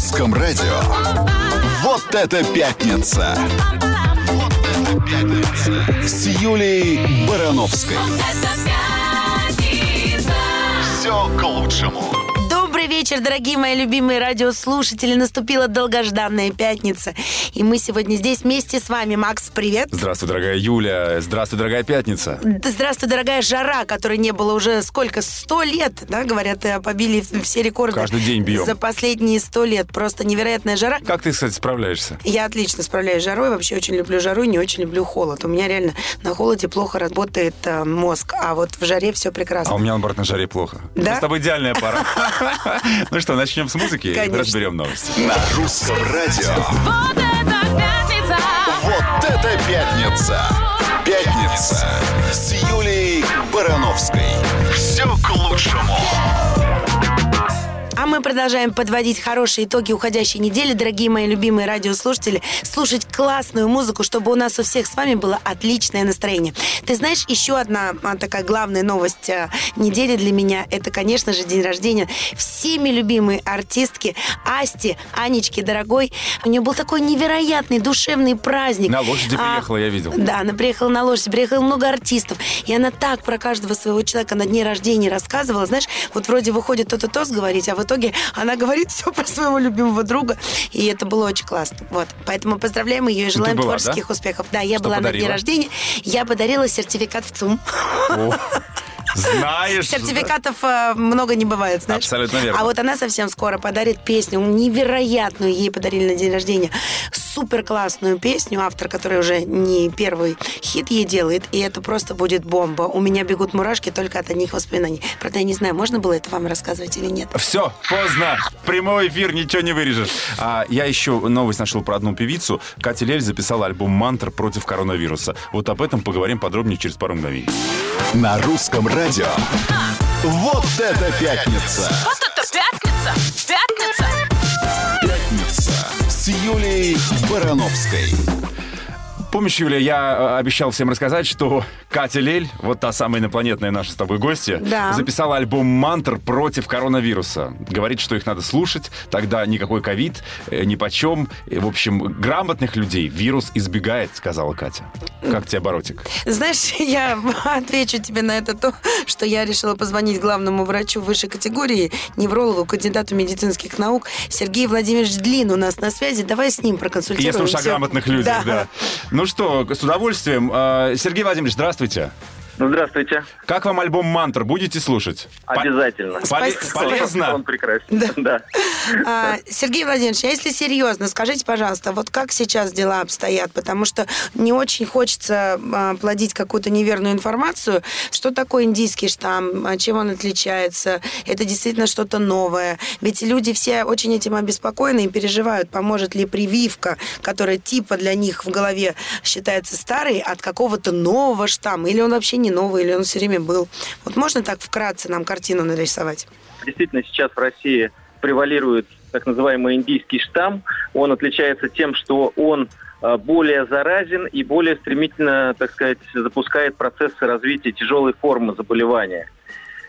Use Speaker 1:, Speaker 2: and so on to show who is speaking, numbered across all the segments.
Speaker 1: русском радио. Вот это пятница! Вот это пятница! С Юлей Барановской. Все к лучшему.
Speaker 2: Вечер, дорогие мои любимые радиослушатели. Наступила долгожданная пятница. И мы сегодня здесь вместе с вами. Макс, привет.
Speaker 3: Здравствуй, дорогая Юля. Здравствуй, дорогая пятница.
Speaker 2: Здравствуй, дорогая жара, которой не было уже сколько? Сто лет, да, говорят, э, побили все рекорды.
Speaker 3: Каждый день бьем.
Speaker 2: За последние сто лет. Просто невероятная жара.
Speaker 3: Как ты, кстати, справляешься?
Speaker 2: Я отлично справляюсь с жарой, вообще очень люблю жару и не очень люблю холод. У меня реально на холоде плохо работает э, мозг, а вот в жаре все прекрасно.
Speaker 3: А у меня, наоборот, на жаре плохо.
Speaker 2: Да?
Speaker 3: Мы с тобой идеальная пара. Ну что, начнем с музыки и
Speaker 2: Конечно.
Speaker 3: разберем новости.
Speaker 1: На русском радио.
Speaker 4: Вот это пятница!
Speaker 1: Вот это пятница! Пятница с Юлей Барановской. Все к лучшему.
Speaker 2: А мы продолжаем подводить хорошие итоги уходящей недели, дорогие мои любимые радиослушатели, слушать классную музыку, чтобы у нас у всех с вами было отличное настроение. Ты знаешь, еще одна а, такая главная новость а, недели для меня, это, конечно же, день рождения всеми любимой артистки Асти, Анечки, дорогой. У нее был такой невероятный душевный праздник.
Speaker 3: На лошади
Speaker 2: А,
Speaker 3: приехала, я видел.
Speaker 2: да, она приехала на лошади, приехало много артистов. И она так про каждого своего человека на дне рождения рассказывала. Знаешь, вот вроде выходит то-то тост говорить, а в итоге она говорит все про своего любимого друга. И это было очень классно. Вот. Поэтому поздравляем ее и желаем
Speaker 3: была,
Speaker 2: творческих успехов. Да, я
Speaker 3: Что
Speaker 2: была на
Speaker 3: подарила?
Speaker 2: дне рождения. Я подарила сертификат в ЦУМ.
Speaker 3: Знаешь.
Speaker 2: Сертификатов э, много не бывает, знаешь.
Speaker 3: Абсолютно верно.
Speaker 2: А вот она совсем скоро подарит песню невероятную, ей подарили на день рождения. Супер классную песню, автор, который уже не первый хит ей делает, и это просто будет бомба. У меня бегут мурашки только от одних воспоминаний. Правда, я не знаю, можно было это вам рассказывать или нет.
Speaker 3: Все, поздно. Прямой эфир, ничего не вырежешь. А, я еще новость нашел про одну певицу. Катя Лель записала альбом «Мантр против коронавируса». Вот об этом поговорим подробнее через пару мгновений.
Speaker 1: На русском радио. Вот это пятница!
Speaker 4: Вот это пятница! Пятница!
Speaker 1: Пятница с Юлей Барановской.
Speaker 3: Помнишь, Юля, я э, обещал всем рассказать, что Катя Лель, вот та самая инопланетная наша с тобой гостья,
Speaker 2: Да.
Speaker 3: записала альбом «Мантр против коронавируса». Говорит, что их надо слушать, тогда никакой ковид, э, ни почем. В общем, грамотных людей вирус избегает, сказала Катя. Как тебе, Боротик?
Speaker 2: Знаешь, я отвечу тебе на это то, что я решила позвонить главному врачу высшей категории, неврологу, кандидату медицинских наук Сергей Владимирович Длин у нас на связи. Давай с ним проконсультируемся.
Speaker 3: Если уж о грамотных людях, да. Ну что, с удовольствием. Э, Сергей Владимирович, здравствуйте.
Speaker 5: Здравствуйте.
Speaker 3: Как вам альбом «Мантр»? Будете слушать?
Speaker 5: Обязательно.
Speaker 3: поле- полезно?
Speaker 5: Он прекрасен. Да.
Speaker 2: А, Сергей Владимирович, а если серьезно, скажите, пожалуйста, вот как сейчас дела обстоят? Потому что не очень хочется а, плодить какую-то неверную информацию. Что такое индийский штамм? А, Чем он отличается? Это действительно что-то новое. Ведь люди все очень этим обеспокоены и переживают, поможет ли прививка, которая типа для них в голове считается старой, от какого-то нового штамма. Или он вообще не новый, или он все время был. Вот можно так вкратце нам картину нарисовать?
Speaker 5: Действительно, сейчас в России превалирует так называемый индийский штамм. Он отличается тем, что он э, более заразен и более стремительно, так сказать, запускает процессы развития тяжелой формы заболевания.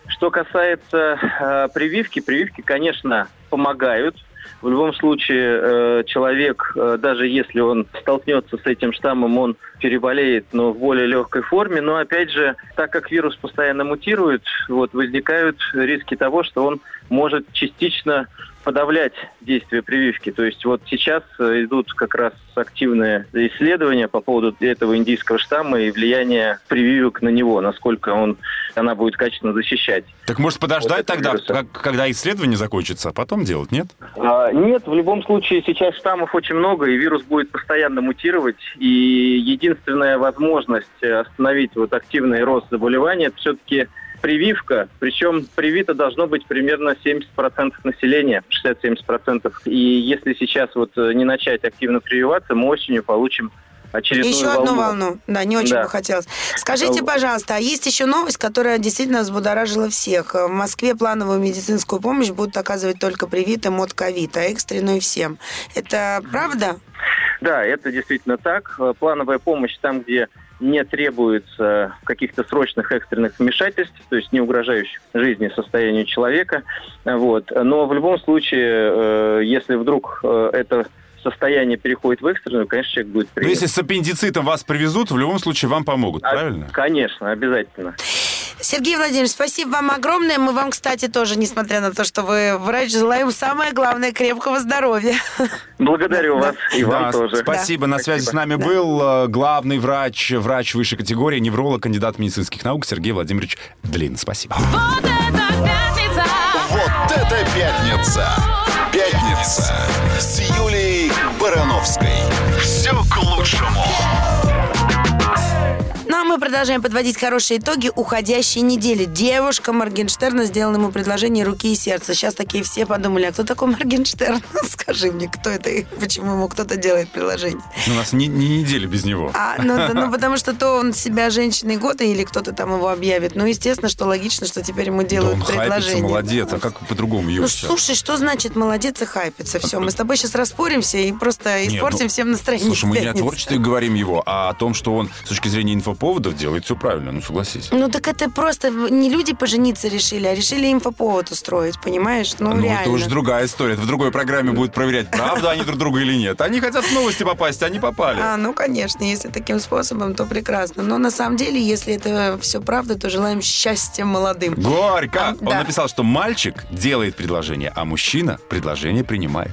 Speaker 5: Что касается э, прививки, прививки, конечно, помогают. В любом случае, э, человек, э, даже если он столкнется с этим штаммом, он переболеет, но в более легкой форме. Но опять же, так как вирус постоянно мутирует, вот, возникают риски того, что он может частично подавлять действие прививки. То есть вот сейчас э, идут как раз активные исследования по поводу этого индийского штамма и влияния прививок на него, насколько он, она будет качественно защищать.
Speaker 3: Так может подождать
Speaker 5: Вот
Speaker 3: тогда,
Speaker 5: вируса.
Speaker 3: когда исследование закончится, а потом делать, нет?
Speaker 5: А, Нет, в любом случае сейчас штаммов очень много, и вирус будет постоянно мутировать. И единственная возможность э, остановить вот активный рост заболевания это все-таки прививка. Причем привито должно быть примерно 70% населения, 60-70%. И если сейчас вот э, не начать активно прививаться, мы осенью получим очередную
Speaker 2: Еще
Speaker 5: волну.
Speaker 2: одну волну. Да, не очень
Speaker 5: Да.
Speaker 2: бы хотелось. Скажите,
Speaker 5: Э,
Speaker 2: пожалуйста, а есть еще новость, которая действительно взбудоражила всех. В Москве плановую медицинскую помощь будут оказывать только привитым от ковид, а экстренную всем. Это правда?
Speaker 5: Да, это действительно так. Э, Плановая помощь там, где не требуется каких-то срочных экстренных вмешательств, то есть не угрожающих жизни состоянию человека. Вот. Но в любом случае, э, если вдруг э, это состояние переходит в экстренную, конечно, человек будет
Speaker 3: Ну,
Speaker 5: принят.
Speaker 3: если с аппендицитом вас привезут, в любом случае вам помогут,
Speaker 5: А,
Speaker 3: правильно?
Speaker 5: Конечно, обязательно.
Speaker 2: Сергей Владимирович, спасибо вам огромное. Мы вам, кстати, тоже, несмотря на то, что вы врач, желаем самое главное крепкого здоровья.
Speaker 5: Благодарю вас и вам тоже.
Speaker 3: Спасибо. На связи с нами был э, главный врач, врач высшей категории, невролог, кандидат медицинских наук Сергей Владимирович Длин. Спасибо.
Speaker 4: Вот это пятница!
Speaker 1: Вот это пятница! Пятница с Юлией Барановской. Все к лучшему.
Speaker 2: Ну, продолжаем подводить хорошие итоги уходящей недели. Девушка Моргенштерна сделала ему предложение руки и сердца. Сейчас такие все подумали, а кто такой Моргенштерн? Скажи мне, кто это и почему ему кто-то делает предложение?
Speaker 3: У нас не, не неделя без него.
Speaker 2: А, ну, да, ну, потому что то он себя женщиной года или кто-то там его объявит. Ну, естественно, что логично, что теперь ему
Speaker 3: Да
Speaker 2: делают
Speaker 3: он хайпится,
Speaker 2: предложение.
Speaker 3: молодец. А как по-другому его
Speaker 2: Ну,
Speaker 3: сейчас?
Speaker 2: слушай, что значит молодец и хайпится? Все, мы с тобой сейчас распоримся и просто испортим
Speaker 3: ну,
Speaker 2: всем настроение.
Speaker 3: Слушай, мы не о творчестве говорим его, а о том, что он с точки зрения инфоповодов делает все правильно, ну согласись.
Speaker 2: Ну так это просто не люди пожениться решили, а решили инфоповод устроить, понимаешь? Ну,
Speaker 3: Ну,
Speaker 2: реально.
Speaker 3: это уже другая история. Это в другой программе будет проверять, правда они друг друга или нет. Они хотят в новости попасть, а они попали.
Speaker 2: А, ну, конечно, если таким способом, то прекрасно. Но на самом деле, если это все правда, то желаем счастья молодым.
Speaker 3: Горько!
Speaker 2: А,
Speaker 3: Он
Speaker 2: да.
Speaker 3: написал, что мальчик делает предложение, а мужчина предложение принимает.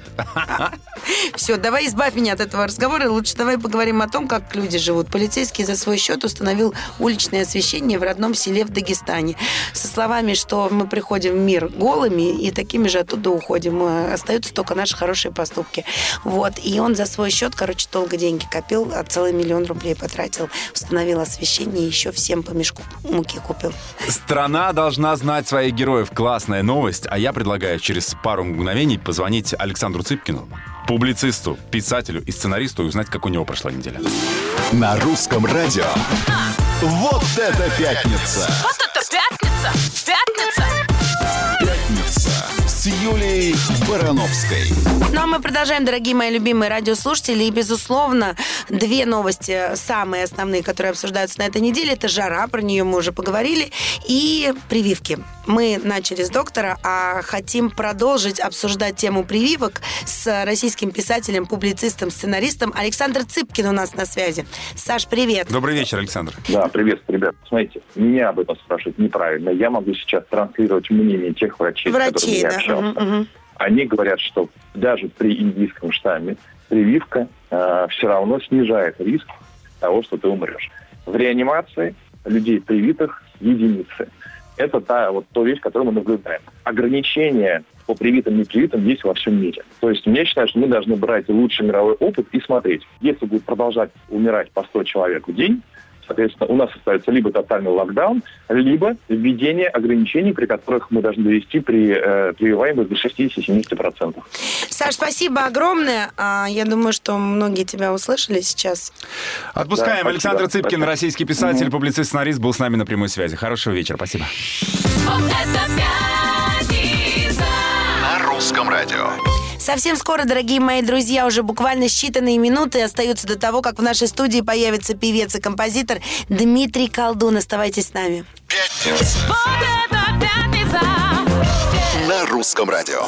Speaker 2: Все, давай избавь меня от этого разговора. Лучше давай поговорим о том, как люди живут. Полицейский за свой счет установил уличное освещение в родном селе в Дагестане. Со словами, что мы приходим в мир голыми и такими же оттуда уходим. Э, Остаются только наши хорошие поступки. Вот. И он за свой счет, короче, долго деньги копил, а целый миллион рублей потратил. Установил освещение и еще всем по мешку муки купил.
Speaker 3: Страна должна знать своих героев. Классная новость. А я предлагаю через пару мгновений позвонить Александру Цыпкину, публицисту, писателю и сценаристу, и узнать, как у него прошла неделя.
Speaker 1: На русском радио. Вот это пятница!
Speaker 4: Вот это пятница! Пятница!
Speaker 1: Пятница с Юлией Барановской.
Speaker 2: Ну а мы продолжаем, дорогие мои любимые радиослушатели. И, безусловно, две новости самые основные, которые обсуждаются на этой неделе. Это жара, про нее мы уже поговорили, и прививки. Мы начали с доктора, а хотим продолжить обсуждать тему прививок с российским писателем, публицистом, сценаристом Александр Цыпкин у нас на связи. Саш, привет.
Speaker 3: Добрый вечер, Александр.
Speaker 6: Да, приветствую, ребят. Смотрите, меня об этом спрашивать неправильно. Я могу сейчас транслировать мнение тех врачей, с
Speaker 2: Врачей,
Speaker 6: которыми я
Speaker 2: да.
Speaker 6: общался.
Speaker 2: Мгм, мгм.
Speaker 6: Они говорят, что даже при индийском штамме прививка все равно снижает риск того, что ты умрешь. В реанимации людей привитых единицы. Это та вот то вещь, которую мы наблюдаем. Ограничения по привитым и непривитым есть во всем мире. То есть я считаю, что мы должны брать лучший мировой опыт и смотреть. Если будет продолжать умирать по 100 человек в день, соответственно, у нас остается либо тотальный локдаун, либо введение ограничений, при которых мы должны довести при э, прививаемость до 60-70%.
Speaker 2: Саш, спасибо огромное. А, Я думаю, что многие тебя услышали сейчас.
Speaker 3: Отпускаем.
Speaker 6: Да,
Speaker 3: Александр
Speaker 6: спасибо.
Speaker 3: Цыпкин, российский писатель, публицист, сценарист, был с нами на прямой связи. Хорошего вечера. Спасибо.
Speaker 4: Вот это пятница!
Speaker 1: На русском радио.
Speaker 2: Совсем скоро, дорогие мои друзья, уже буквально считанные минуты остаются до того, как в нашей студии появится певец и композитор Дмитрий Колдун. Оставайтесь с нами.
Speaker 1: Пятница
Speaker 4: Вот это пятница!
Speaker 1: на русском радио.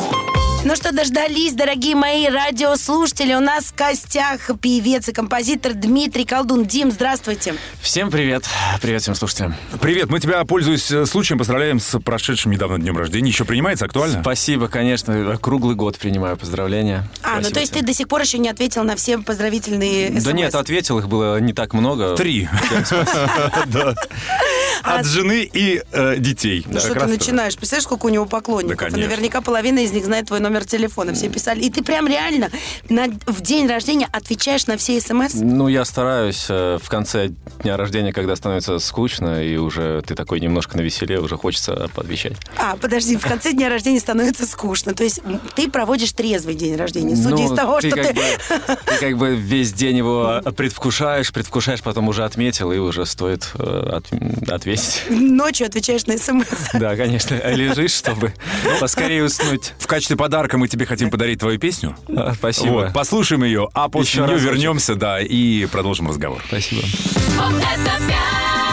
Speaker 2: Ну что, дождались, дорогие мои радиослушатели. У нас в гостях певец и композитор Дмитрий Колдун. Дим, здравствуйте.
Speaker 7: Всем привет. Привет всем слушателям.
Speaker 3: Привет, мы тебя, пользуясь э, случаем, поздравляем с прошедшим недавно днем рождения. Еще принимается актуально?
Speaker 7: Спасибо, конечно. Круглый год принимаю поздравления.
Speaker 2: А, ну
Speaker 7: Спасибо
Speaker 2: то есть ты
Speaker 7: всем.
Speaker 2: до сих пор еще не ответил на все поздравительные
Speaker 7: Да
Speaker 2: смс.
Speaker 7: нет, ответил, их было не так много.
Speaker 3: Три. Да. От жены и э, детей.
Speaker 2: Ну
Speaker 3: Да,
Speaker 2: что ты начинаешь? Представляешь, сколько у него поклонников?
Speaker 3: Да,
Speaker 2: наверняка половина из них знает твой номер телефона. Все писали. И ты прям реально на, в день рождения отвечаешь на все смс?
Speaker 7: Ну, я стараюсь э, в конце дня рождения, когда становится скучно, и уже ты такой немножко на веселе, уже хочется отвечать.
Speaker 2: А, подожди, в конце дня рождения становится скучно. То есть ты проводишь трезвый день рождения. Судя
Speaker 7: Ну,
Speaker 2: из того,
Speaker 7: ты
Speaker 2: что ты...
Speaker 7: Бы, ты как бы весь день его предвкушаешь, предвкушаешь, потом уже отметил, и уже стоит э, от- ответить.
Speaker 2: Ночью отвечаешь на смс.
Speaker 7: Да, конечно. Лежишь, чтобы поскорее уснуть.
Speaker 3: В качестве подарка мы тебе хотим подарить твою песню.
Speaker 7: А, Спасибо.
Speaker 3: Вот, послушаем ее, а после
Speaker 7: Еще
Speaker 3: нее вернемся, да, и продолжим разговор.
Speaker 7: Спасибо.
Speaker 4: Вот это пятница.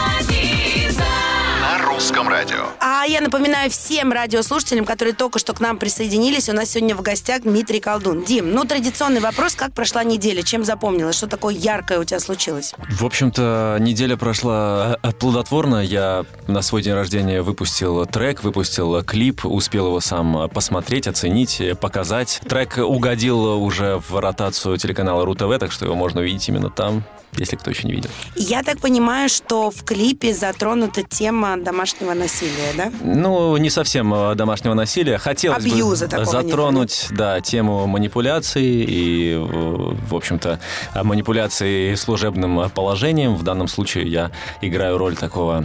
Speaker 1: Русском радио.
Speaker 2: А я напоминаю всем радиослушателям, которые только что к нам присоединились, у нас сегодня в гостях Дмитрий Колдун. Дим, ну традиционный вопрос, как прошла неделя, чем запомнилась, что такое яркое у тебя случилось?
Speaker 7: В общем-то, неделя прошла э, плодотворно. Я на свой день рождения выпустил трек, выпустил клип, успел его сам посмотреть, оценить, э, показать. Трек угодил уже в ротацию телеканала РУ-ТВ, так что его можно увидеть именно там, если кто еще не видел.
Speaker 2: Я так понимаю, что в клипе затронута тема домашнего насилия, да?
Speaker 7: Ну, не совсем э, домашнего насилия. Хотелось
Speaker 2: Абьюза
Speaker 7: бы затронуть, да, тему манипуляций и, в общем-то, манипуляции служебным положением. В данном случае я играю роль такого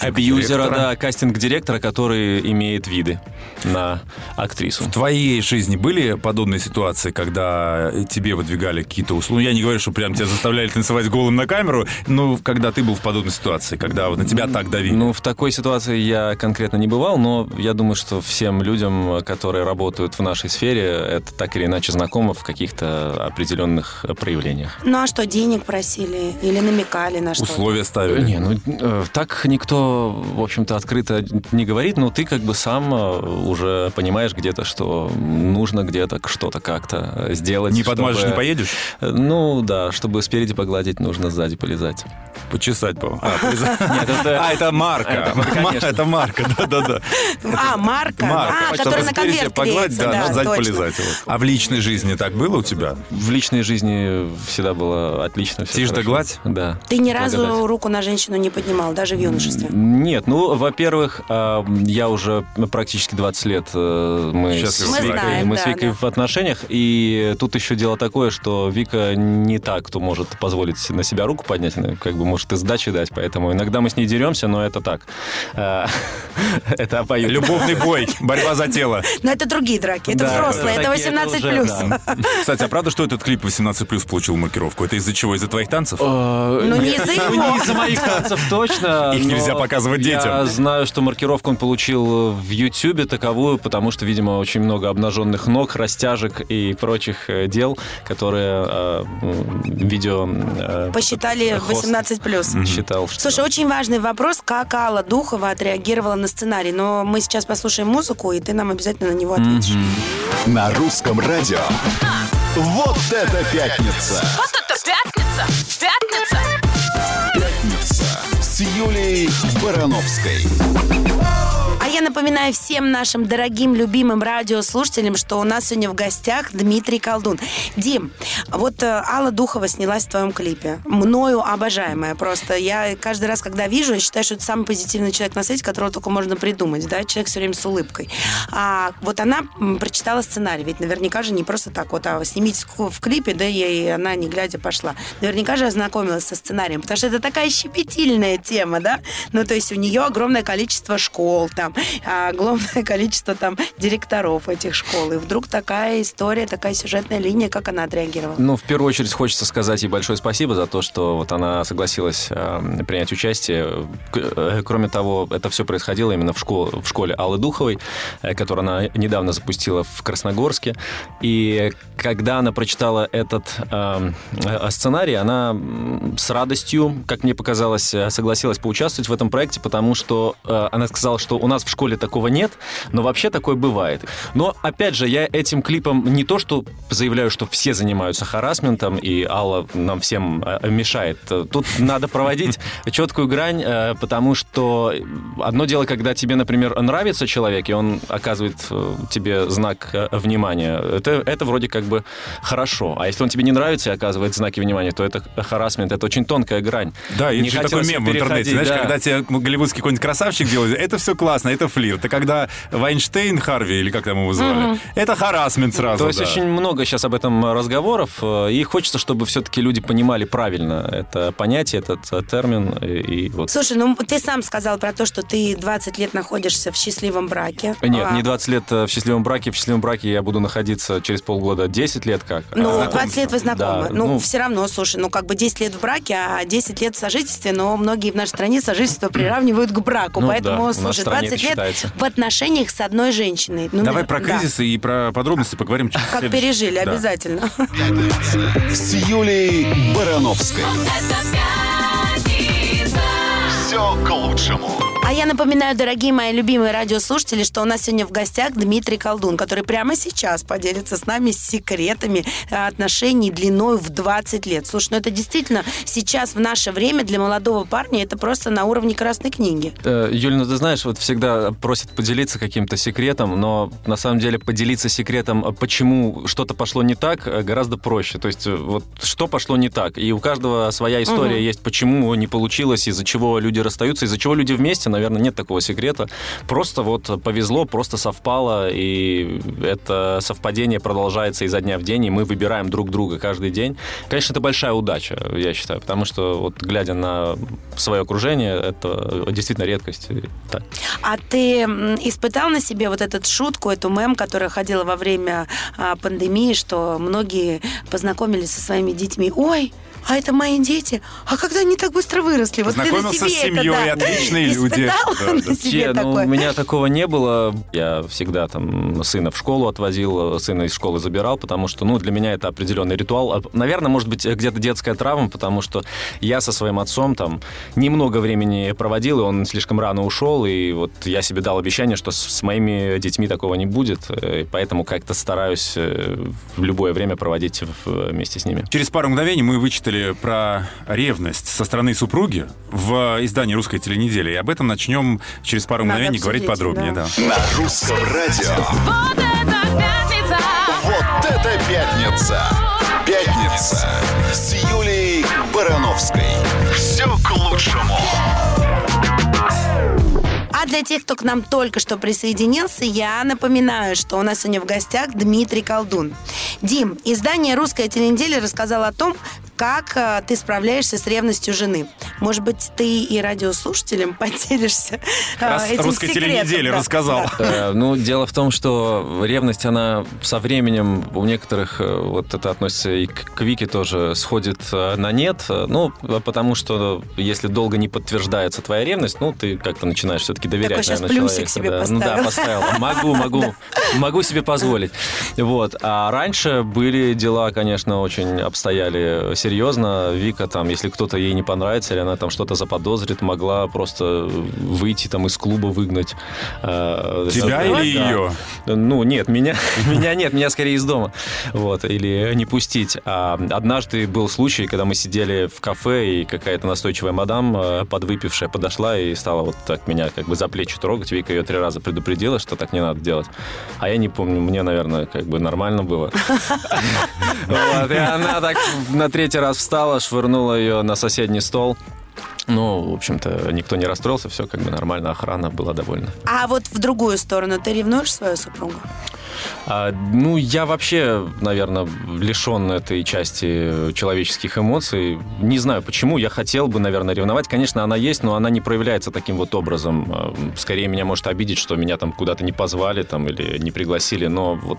Speaker 7: абьюзера, да, кастинг-директора, который имеет виды на актрису.
Speaker 3: В твоей жизни были подобные ситуации, когда тебе выдвигали какие-то услуги? Ну, я не говорю, что прям тебя заставляли танцевать голым на камеру, но когда ты был в подобной ситуации, когда вот на тебя так давили.
Speaker 7: Ну, в такой ситуации я конкретно не бывал, но я думаю, что всем людям, которые работают в нашей сфере, это так или иначе знакомо в каких-то определенных проявлениях.
Speaker 2: Ну а что, денег просили или намекали на что?
Speaker 3: Условия ставили.
Speaker 7: Не, ну э, так никто, в общем-то, открыто не говорит, но ты как бы сам э, уже понимаешь где-то, что нужно где-то что-то как-то сделать.
Speaker 3: Не подмажешь,
Speaker 7: чтобы-
Speaker 3: не поедешь?
Speaker 7: Э, Ну да, чтобы спереди погладить, нужно сзади полезать.
Speaker 3: Почесать, по А, полезать.
Speaker 7: Нет, это-
Speaker 3: А, это марка.
Speaker 7: Это, конечно.
Speaker 3: Это марка, да-да-да.
Speaker 2: А, марка,
Speaker 3: Марка.
Speaker 2: а,
Speaker 3: Чтобы
Speaker 2: которая на
Speaker 3: спереди
Speaker 2: конверт
Speaker 3: погладить, да,
Speaker 2: да,
Speaker 3: сзади
Speaker 2: точно.
Speaker 3: полезать. вот. А в личной жизни так было у тебя?
Speaker 7: В личной жизни всегда было отлично.
Speaker 3: Тишь да гладь?
Speaker 7: Да.
Speaker 2: Ты ни разу руку на женщину не поднимал, даже в юношестве.
Speaker 7: Нет, ну, во-первых, а, я уже практически 20 лет э, мы,
Speaker 3: Счастливы.
Speaker 7: с
Speaker 3: Мы
Speaker 7: Викой,
Speaker 2: знаем,
Speaker 7: мы
Speaker 2: да,
Speaker 7: с Викой
Speaker 2: да.
Speaker 7: в отношениях, и тут еще дело такое, что Вика не так, кто может позволить на себя руку поднять, она как бы может и сдачи дать, поэтому иногда мы с ней деремся, но это так. А, Это обоюдно.
Speaker 3: Любовный бой, борьба за тело.
Speaker 2: Но это другие драки, это взрослые, это
Speaker 7: такие,
Speaker 2: 18
Speaker 7: уже,
Speaker 2: плюс.
Speaker 7: да.
Speaker 3: Кстати, а правда, что этот клип 18 плюс получил маркировку? Это из-за чего? Из-за твоих танцев?
Speaker 2: Ну, не из-за
Speaker 7: Ну,
Speaker 2: его.
Speaker 7: не из-за моих танцев, точно.
Speaker 3: Их
Speaker 7: но
Speaker 3: нельзя показывать детям.
Speaker 7: Я знаю, что маркировку он получил в Ютьюбе таковую, потому что, видимо, очень много обнаженных ног, растяжек и прочих э, дел, которые э, видео... э,
Speaker 2: Посчитали
Speaker 7: хост
Speaker 2: 18 плюс.
Speaker 7: Считал, что...
Speaker 2: Слушай, очень важный вопрос, как Алла Духова отреагировала на сценарий. Но мы сейчас послушаем музыку, и ты нам обязательно на него ответишь.
Speaker 1: На русском радио. Вот это пятница!
Speaker 4: Вот это пятница. Пятница.
Speaker 1: Юлией Барановской.
Speaker 2: Я напоминаю всем нашим дорогим, любимым радиослушателям, что у нас сегодня в гостях Дмитрий Колдун. Дим, вот э, Алла Духова снялась в твоем клипе. Мною обожаемая просто. Я каждый раз, когда вижу, я считаю, что это самый позитивный человек на свете, которого только можно придумать. Да? Человек все время с улыбкой. А вот она прочитала сценарий. Ведь наверняка же не просто так вот, а снимите в клипе, да, и она, не глядя, пошла. Наверняка же ознакомилась со сценарием, потому что это такая щепетильная тема, да? Ну, то есть у нее огромное количество школ, там, огромное количество там директоров этих школ. И вдруг такая история, такая сюжетная линия, как она отреагировала?
Speaker 7: Ну, в первую очередь хочется сказать ей большое спасибо за то, что вот она согласилась э, принять участие. Э, Кроме того, это все происходило именно в, школе, в школе Аллы Духовой, э, которую она недавно запустила в Красногорске. И когда она прочитала этот э, э, сценарий, она с радостью, как мне показалось, э, согласилась поучаствовать в этом проекте, потому что э, она сказала, что у нас в школе такого нет, но вообще такое бывает. Но, опять же, я этим клипом не то, что заявляю, что все занимаются харасментом, и Алла нам всем э, мешает. Тут надо проводить четкую грань, э, потому что одно дело, когда тебе, например, нравится человек, и он оказывает э, тебе знак внимания, это, это вроде как бы хорошо. А если он тебе не нравится и оказывает знаки внимания, то это харасмент, это очень тонкая грань.
Speaker 3: Да,
Speaker 7: Не
Speaker 3: же такой мем в интернете, знаешь,
Speaker 7: да.
Speaker 3: когда тебе голливудский какой-нибудь красавчик делает, это все классно, это это флирт. А когда Вайнштейн, Харви, или как там его звали, это харасмент сразу.
Speaker 7: То есть
Speaker 3: да.
Speaker 7: очень много сейчас об этом разговоров, э, и хочется, чтобы все-таки люди понимали правильно это понятие, этот э, термин. И, и вот.
Speaker 2: Слушай, ну ты сам сказал про то, что ты 20 лет находишься в счастливом браке.
Speaker 7: Нет,
Speaker 2: А,
Speaker 7: не 20 лет э, в счастливом браке. В счастливом браке я буду находиться через полгода 10 лет как.
Speaker 2: Ну,
Speaker 7: А,
Speaker 2: 20 лет вы знакомы.
Speaker 7: Да,
Speaker 2: ну,
Speaker 7: ну,
Speaker 2: все равно, слушай, ну, как бы 10 лет в браке, а 10 лет в сожительстве, но многие в нашей стране сожительство приравнивают к браку.
Speaker 7: Ну
Speaker 2: Поэтому,
Speaker 7: да,
Speaker 2: слушай,
Speaker 7: стране
Speaker 2: 20
Speaker 7: это
Speaker 2: лет
Speaker 7: считается.
Speaker 2: в отношениях с одной женщиной. Ну,
Speaker 3: Давай
Speaker 2: да,
Speaker 3: про
Speaker 2: да.
Speaker 3: кризисы и про подробности поговорим. чуть
Speaker 2: Как
Speaker 3: следующий.
Speaker 2: пережили,
Speaker 3: Да.
Speaker 2: обязательно.
Speaker 1: С Юлей Барановской. Все к лучшему.
Speaker 2: А я напоминаю, дорогие мои любимые радиослушатели, что у нас сегодня в гостях Дмитрий Колдун, который прямо сейчас поделится с нами секретами э, отношений длиной в 20 лет. Слушай, ну это действительно сейчас в наше время для молодого парня это просто на уровне красной книги.
Speaker 7: Э, Юль, ну ты знаешь, вот всегда просят поделиться каким-то секретом, но на самом деле поделиться секретом, э, почему что-то пошло не так, гораздо проще. То есть вот что пошло не так. И у каждого своя история есть, почему не получилось, из-за чего люди расстаются, из-за чего люди вместе, наверное, нет такого секрета. Просто вот повезло, просто совпало, и это совпадение продолжается изо дня в день, и мы выбираем друг друга каждый день. Конечно, это большая удача, я считаю, потому что вот глядя на свое окружение, это действительно редкость. Так.
Speaker 2: А ты испытал на себе вот эту шутку, эту мем, которая ходила во время а, пандемии, что многие познакомились со своими детьми. Ой, а это мои дети. А когда они так быстро выросли? Вот ты на
Speaker 3: Познакомился
Speaker 2: себе
Speaker 3: с семьей,
Speaker 2: это, да,
Speaker 3: отличные люди. Да,
Speaker 2: на
Speaker 3: да.
Speaker 2: себе
Speaker 7: ну,
Speaker 2: такое?
Speaker 7: у меня такого не было. Я всегда там сына в школу отвозил, сына из школы забирал, потому что, ну, для меня это определенный ритуал. А, Наверное, может быть, где-то детская травма, потому что я со своим отцом там немного времени проводил, и он слишком рано ушел, и вот я себе дал обещание, что с, с моими детьми такого не будет, э, и поэтому как-то стараюсь э, в любое время проводить вместе с ними.
Speaker 3: Через пару мгновений мы вычитали про ревность со стороны супруги в издании «Русской теленедели». И об этом начнем через пару
Speaker 2: Надо
Speaker 3: мгновений говорить
Speaker 2: обсудить,
Speaker 3: подробнее.
Speaker 2: да.
Speaker 3: Да.
Speaker 1: На русском радио.
Speaker 4: Вот это пятница.
Speaker 1: Вот это пятница. Пятница с Юлей Барановской. Все к лучшему.
Speaker 2: А для тех, кто к нам только что присоединился, я напоминаю, что у нас сегодня в гостях Дмитрий Колдун. Дим, издание «Русская теленеделя» рассказало о том, как э, ты справляешься с ревностью жены. Может быть, ты и радиослушателям поделишься э,
Speaker 3: Раз
Speaker 2: этим
Speaker 3: «Русская
Speaker 2: секретом,
Speaker 3: теленеделя»
Speaker 2: да.
Speaker 3: рассказал.
Speaker 7: Э, Ну, дело в том, что ревность, она со временем у некоторых, э, вот это относится и к к Вике тоже, сходит э, на нет. Ну, э, потому что если долго не подтверждается твоя ревность, ну, ты как-то начинаешь все-таки доверять,
Speaker 2: щас
Speaker 7: наверное,
Speaker 2: плюсик
Speaker 7: человеку,
Speaker 2: себе
Speaker 7: да. Ну да,
Speaker 2: поставил.
Speaker 7: поставил. Могу, могу, могу себе позволить. Вот. А раньше были дела, конечно, очень обстояли серьезно. Вика там, если кто-то ей не понравится, или она там что-то заподозрит, могла просто выйти там из клуба выгнать. э,
Speaker 3: Тебя
Speaker 7: да.
Speaker 3: или ее?
Speaker 7: Ну, нет, меня, меня нет, меня скорее из дома. Вот, или не пустить. А однажды был случай, когда мы сидели в кафе, и какая-то настойчивая мадам, э, подвыпившая, подошла и стала вот так меня как бы за плечи трогать. Вика ее три раза предупредила, что так не надо делать. А я не помню, мне, наверное, как бы нормально было. Вот, И она так на третий раз встала, швырнула ее на соседний стол. Ну, в общем-то, никто не расстроился, все как бы нормально, охрана была довольна.
Speaker 2: А вот в другую сторону, ты ревнуешь свою супругу?
Speaker 7: А, ну, я вообще, наверное, лишен этой части человеческих эмоций. Не знаю почему. Я хотел бы, наверное, ревновать. Конечно, она есть, но она не проявляется таким вот образом. А, Скорее меня может обидеть, что меня там куда-то не позвали там, или не пригласили. Но вот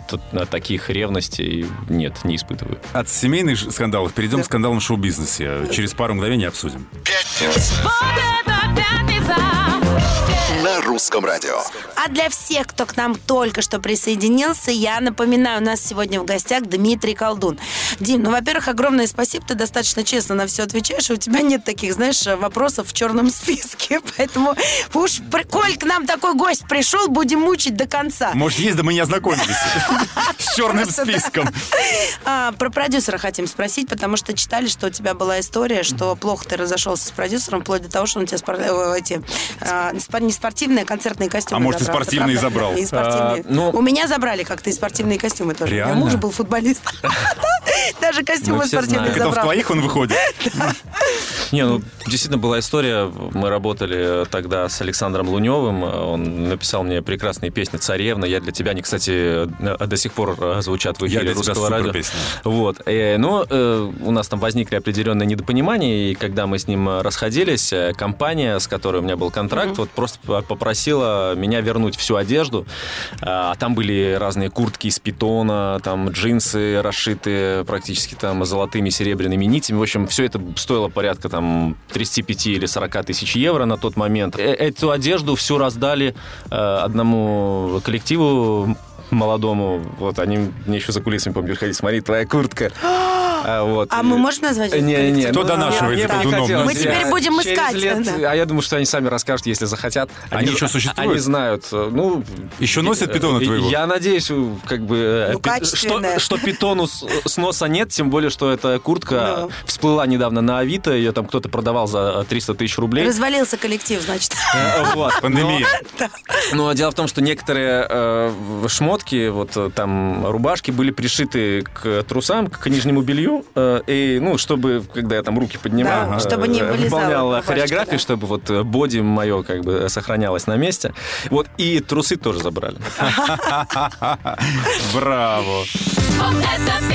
Speaker 7: таких ревностей нет, не испытываю.
Speaker 3: От семейных скандалов перейдем к скандалам в шоу-бизнесе. Через пару мгновений обсудим.
Speaker 1: Пятница
Speaker 4: Вот это.
Speaker 1: На русском радио.
Speaker 2: А для всех, кто к нам только что присоединился, я напоминаю, у нас сегодня в гостях Дмитрий Колдун. Дим, ну, во-первых, огромное спасибо, ты достаточно честно на все отвечаешь, и у тебя нет таких, знаешь, вопросов в черном списке, поэтому уж, при- коль к нам такой гость пришел, будем мучить до конца.
Speaker 3: Может, есть, да мы не ознакомились с черным списком.
Speaker 2: А, про продюсера хотим спросить, потому что читали, что у тебя была история, что плохо ты разошелся с продюсером, вплоть до того, что он э, эти, а, не спор- не спортивные, а концертные костюмы
Speaker 3: А может, и спортивные забрал?
Speaker 2: И спортивные.
Speaker 7: А, ну-
Speaker 2: У меня забрали как-то и спортивные костюмы тоже. У меня муж был футболист. Даже костюмы
Speaker 7: Мы все
Speaker 2: спортивные
Speaker 7: знаем.
Speaker 3: Это в
Speaker 2: забрал.
Speaker 3: твоих он выходит.
Speaker 7: Не, ну, действительно была история. Мы работали тогда с Александром Луневым. Он написал мне прекрасные песни «Царевна», «Я для тебя». Они, кстати, до сих пор э, звучат в
Speaker 3: «Я
Speaker 7: эфире
Speaker 3: для тебя»
Speaker 7: русского радио.
Speaker 3: песня.
Speaker 7: Вот. Э, Но э, у нас там возникли определенные недопонимания, и когда мы с ним э, расходились, э, компания, с которой у меня был контракт, вот просто попросила меня вернуть всю одежду. А там были разные куртки из питона, там джинсы расшитые практически там золотыми серебряными нитями. В общем, все это стоило порядка там 35 или 40 тысяч евро на тот момент. Э, Эту одежду всю раздали э, одному коллективу молодому. Вот они мне еще за кулисами, помню, ходить, смотри, твоя куртка. А, вот.
Speaker 2: А мы можем назвать
Speaker 7: Не, не?
Speaker 3: Кто
Speaker 7: ну,
Speaker 3: донашивает
Speaker 7: мне
Speaker 3: за
Speaker 7: бы не
Speaker 3: Дуном?
Speaker 7: хотелось.
Speaker 2: Мы теперь
Speaker 7: Я
Speaker 2: будем
Speaker 7: через
Speaker 2: искать,
Speaker 7: лет-
Speaker 2: да.
Speaker 7: А я думаю, что они сами расскажут, если захотят.
Speaker 3: Они еще существуют?
Speaker 7: Они знают. Ну,
Speaker 3: Еще носят питона
Speaker 7: э,
Speaker 3: твоего?
Speaker 7: Я надеюсь, как бы, э,
Speaker 2: Ну,
Speaker 7: пи- что, что питону с, сноса нет, тем более, что эта куртка
Speaker 2: Ну.
Speaker 7: всплыла недавно на Авито, ее там кто-то продавал за 300 тысяч рублей.
Speaker 2: Развалился коллектив, значит.
Speaker 7: Э, вот.
Speaker 3: Пандемия.
Speaker 7: Но дело в том, что некоторые э, шмотки, вот э, там рубашки были пришиты к трусам, к нижнему белью, э, и ну чтобы когда я там руки поднимал,
Speaker 2: Да, чтобы не
Speaker 7: э, выполнял хореографию,
Speaker 2: да.
Speaker 7: чтобы вот э, боди мое как бы сохранялось на месте. Вот и трусы тоже забрали.
Speaker 3: Браво.
Speaker 4: Вот это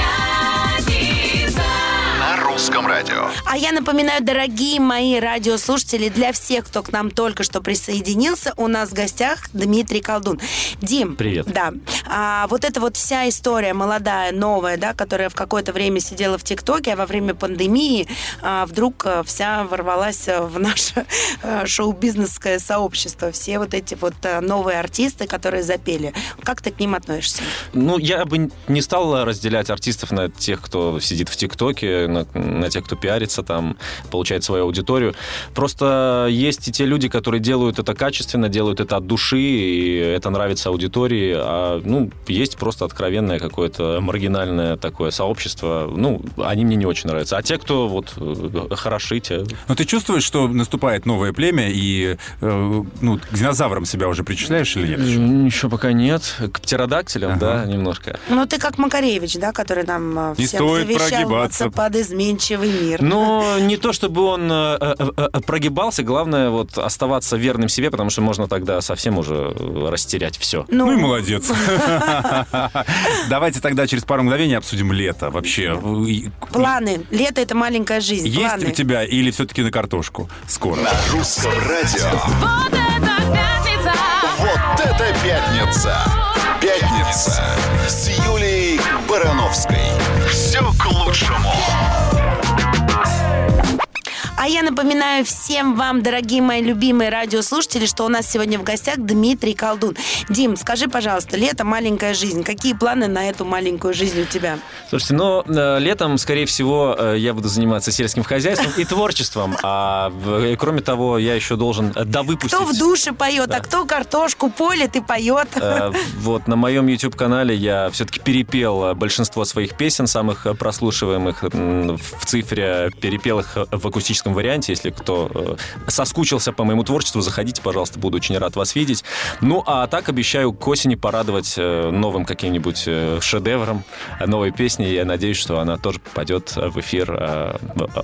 Speaker 1: русском радио.
Speaker 2: А я напоминаю, дорогие мои радиослушатели, для всех, кто к нам только что присоединился, у нас в гостях Дмитрий Колдун. Дим.
Speaker 7: Привет.
Speaker 2: Да. А, вот эта вот вся история молодая, новая, да, которая в какое-то время сидела в ТикТоке, а во время пандемии а, вдруг а, вся ворвалась а, в наше а, шоу-бизнесское сообщество. Все вот эти вот новые артисты, которые запели. Как ты к ним относишься?
Speaker 7: Ну, я бы не стал разделять артистов на тех, кто сидит в ТикТоке, на, на тех, кто пиарится там, получает свою аудиторию. Просто есть и те люди, которые делают это качественно, делают это от души, и это нравится аудитории. А, ну, есть просто откровенное какое-то маргинальное такое сообщество. Ну, они мне не очень нравятся. А те, кто вот э, хороши, те...
Speaker 3: Но ты чувствуешь, что наступает новое племя, и э, ну, к динозаврам себя уже причисляешь или нет?
Speaker 7: Еще пока нет. К птеродактилям,
Speaker 3: Ага.
Speaker 7: да, немножко.
Speaker 2: Ну, ты как Макаревич, да, который нам а,
Speaker 3: Не
Speaker 2: всем
Speaker 3: стоит
Speaker 2: завещал
Speaker 3: прогибаться.
Speaker 2: под изменчивый мир.
Speaker 7: Но не то, чтобы он э, э, э, прогибался, главное вот оставаться верным себе, потому что можно тогда совсем уже растерять все.
Speaker 3: Ну и молодец. Давайте тогда через пару мгновений обсудим лето. Вообще,
Speaker 2: Планы. Лето это маленькая жизнь.
Speaker 3: есть у тебя или все-таки на картошку? Скоро.
Speaker 1: На русском радио.
Speaker 4: Вот это пятница.
Speaker 1: Вот это пятница. Пятница с Юлией Барановской. Все к лучшему.
Speaker 2: А я напоминаю всем вам, дорогие мои любимые радиослушатели, что у нас сегодня в гостях Дмитрий Колдун. Дим, скажи, пожалуйста, лето маленькая жизнь. Какие планы на эту маленькую жизнь у тебя?
Speaker 7: Слушайте, ну, э, летом, скорее всего, э, я буду заниматься сельским хозяйством и творчеством. А в- кроме того, я еще должен э, довыпустить...
Speaker 2: Кто в душе поет,
Speaker 7: Да.
Speaker 2: а кто картошку полит и поет?
Speaker 7: Э, Вот на моем YouTube-канале я все-таки перепел э, большинство своих песен, самых э, прослушиваемых в цифре, перепел их э, в акустическом варианте. Если кто э, соскучился по моему творчеству, заходите, пожалуйста, буду очень рад вас видеть. Ну, а так обещаю к осени порадовать э, новым каким-нибудь э, шедевром, э, новой песней. Я надеюсь, что она тоже попадет в эфир э,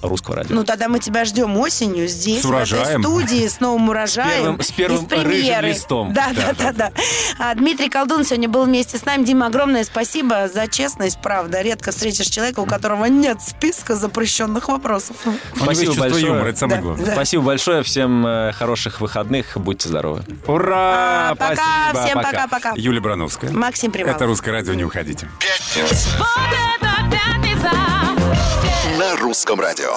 Speaker 7: русского радио.
Speaker 2: Ну, тогда мы тебя ждем осенью здесь,
Speaker 3: С
Speaker 2: в этой
Speaker 3: урожаем.
Speaker 2: студии, с новым урожаем.
Speaker 7: первым- с первым
Speaker 2: и премьерой.
Speaker 7: рыжим листом.
Speaker 2: Да, да, да, да. А, Дмитрий Колдун сегодня был вместе с нами. Дима, огромное спасибо за честность, правда. Редко встретишь человека, у которого нет списка запрещенных вопросов.
Speaker 7: Спасибо
Speaker 3: чувство
Speaker 7: большое.
Speaker 3: юмора, это самое
Speaker 2: Да,
Speaker 3: главное.
Speaker 2: да.
Speaker 7: Спасибо большое, всем э, хороших выходных, будьте здоровы.
Speaker 3: Ура!
Speaker 2: А, пока,
Speaker 3: Спасибо,
Speaker 2: всем пока-пока.
Speaker 3: Юлия Брановская.
Speaker 2: Максим Прималов.
Speaker 3: Это «Русское радио», не уходите.
Speaker 1: Пятница.
Speaker 4: Вот это пятница.
Speaker 1: На русском радио.